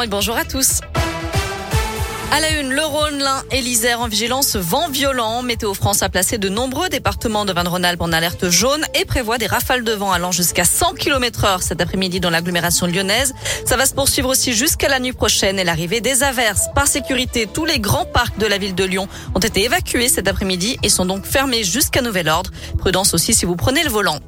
Et bonjour à tous. À la une, le Rhône, l'Ain et l'Isère en vigilance vent violent. Météo France a placé de nombreux départements de Vannes-Rhône-Alpes en alerte jaune et prévoit des rafales de vent allant jusqu'à 100 km heure cet après-midi dans l'agglomération lyonnaise. Ça va se poursuivre aussi jusqu'à la nuit prochaine et l'arrivée des averses. Par sécurité, tous les grands parcs de la ville de Lyon ont été évacués cet après-midi et sont donc fermés jusqu'à nouvel ordre. Prudence aussi si vous prenez le volant.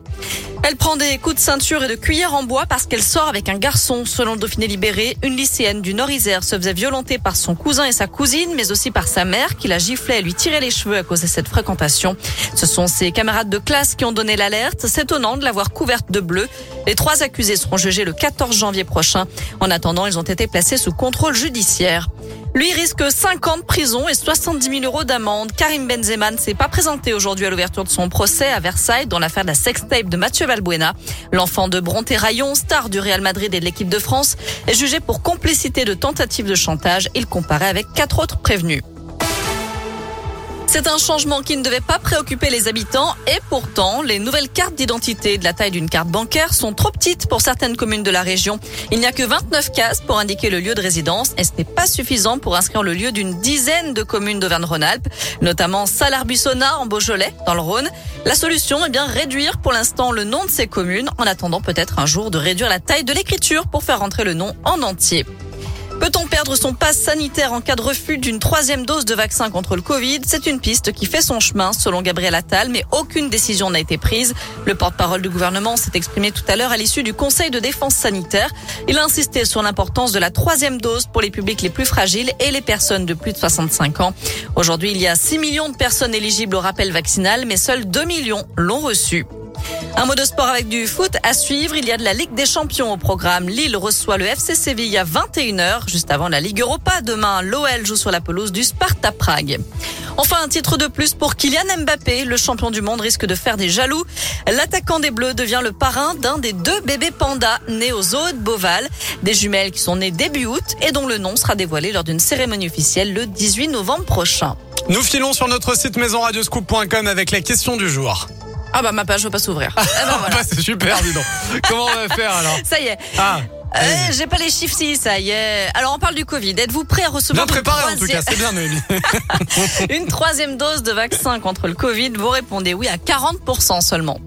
Elle prend des coups de ceinture et de cuillère en bois parce qu'elle sort avec un garçon. Selon le Dauphiné libéré, une lycéenne du Nord-Isère se faisait violenter par son cousin et sa cousine, mais aussi par sa mère qui la giflait et lui tirait les cheveux à cause de cette fréquentation. Ce sont ses camarades de classe qui ont donné l'alerte. C'est étonnant de l'avoir couverte de bleu. Les trois accusés seront jugés le 14 janvier prochain. En attendant, ils ont été placés sous contrôle judiciaire. Lui risque 5 ans de prison et 70 000 euros d'amende. Karim Benzema ne s'est pas présenté aujourd'hui à l'ouverture de son procès à Versailles dans l'affaire de la sextape de Mathieu Valbuena. L'enfant de Bronté Rayon, star du Real Madrid et de l'équipe de France, est jugé pour complicité de tentative de chantage. Il comparait avec quatre autres prévenus. C'est un changement qui ne devait pas préoccuper les habitants et pourtant, les nouvelles cartes d'identité de la taille d'une carte bancaire sont trop petites pour certaines communes de la région. Il n'y a que 29 cases pour indiquer le lieu de résidence et ce n'est pas suffisant pour inscrire le lieu d'une dizaine de communes d'Auvergne-Rhône-Alpes, notamment Salarbissonna en Beaujolais dans le Rhône. La solution est bien réduire pour l'instant le nom de ces communes en attendant peut-être un jour de réduire la taille de l'écriture pour faire rentrer le nom en entier. Peut-on perdre son passe sanitaire en cas de refus d'une troisième dose de vaccin contre le Covid? C'est une piste qui fait son chemin, selon Gabriel Attal, mais aucune décision n'a été prise. Le porte-parole du gouvernement s'est exprimé tout à l'heure à l'issue du Conseil de défense sanitaire. Il a insisté sur l'importance de la troisième dose pour les publics les plus fragiles et les personnes de plus de 65 ans. Aujourd'hui, il y a 6 millions de personnes éligibles au rappel vaccinal, mais seuls 2 millions l'ont reçu. Un mot de sport avec du foot à suivre. Il y a de la Ligue des Champions au programme. Lille reçoit le FC Séville à 21h, juste avant la Ligue Europa. Demain, l'OL joue sur la pelouse du Sparta Prague. Enfin, un titre de plus pour Kylian Mbappé. Le champion du monde risque de faire des jaloux. L'attaquant des Bleus devient le parrain d'un des deux bébés pandas nés au zoo de Beauval. Des jumelles qui sont nées début août et dont le nom sera dévoilé lors d'une cérémonie officielle le 18 novembre prochain. Nous filons sur notre site maisonradioscoop.com avec la question du jour. Ah bah ma page va pas s'ouvrir. Eh ben voilà. bah, c'est super, dis donc. Comment on va faire alors Ça y est. Ah. Euh, J'ai pas les chiffres si ça y est. Alors on parle du Covid. Êtes-vous prêt à recevoir Bien une préparé en tout troisième- cas, c'est bien Noémie. une troisième dose de vaccin contre le Covid Vous répondez oui à 40% seulement.